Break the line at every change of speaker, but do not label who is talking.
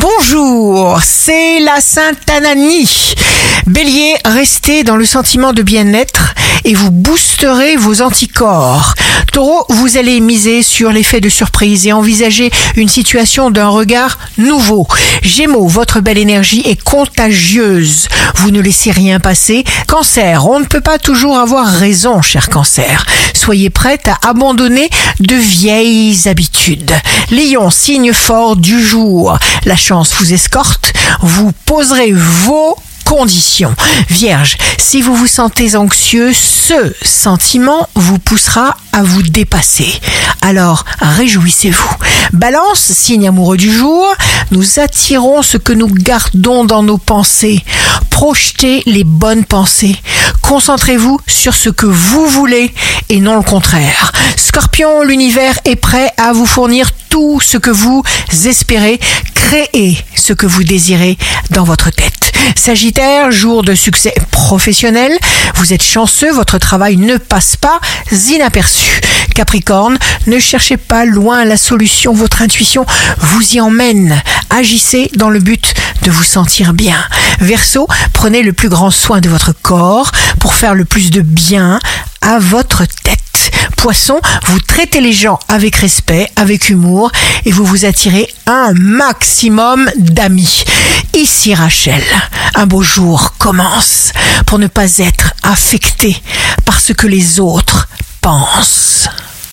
Bonjour, c'est la Sainte Ananie. Bélier, restez dans le sentiment de bien-être et vous boosterez vos anticorps. Taureau, vous allez miser sur l'effet de surprise et envisager une situation d'un regard nouveau. Gémeaux, votre belle énergie est contagieuse. Vous ne laissez rien passer. Cancer, on ne peut pas toujours avoir raison, cher cancer. Soyez prête à abandonner de vieilles habitudes. Lion, signe fort du jour. La chance vous escorte. Vous poserez vos conditions. Vierge, si vous vous sentez anxieux, ce sentiment vous poussera à vous dépasser. Alors, réjouissez-vous. Balance, signe amoureux du jour, nous attirons ce que nous gardons dans nos pensées. Projetez les bonnes pensées. Concentrez-vous sur ce que vous voulez et non le contraire. Scorpion, l'univers est prêt à vous fournir tout ce que vous espérez. Créez ce que vous désirez dans votre tête. Sagittaire, jour de succès professionnel, vous êtes chanceux, votre travail ne passe pas inaperçu. Capricorne, ne cherchez pas loin la solution, votre intuition vous y emmène. Agissez dans le but de vous sentir bien. Verseau, prenez le plus grand soin de votre corps pour faire le plus de bien à votre tête. Poisson, vous traitez les gens avec respect, avec humour et vous vous attirez un maximum d'amis. Ici Rachel, un beau jour commence pour ne pas être affecté par ce que les autres pensent.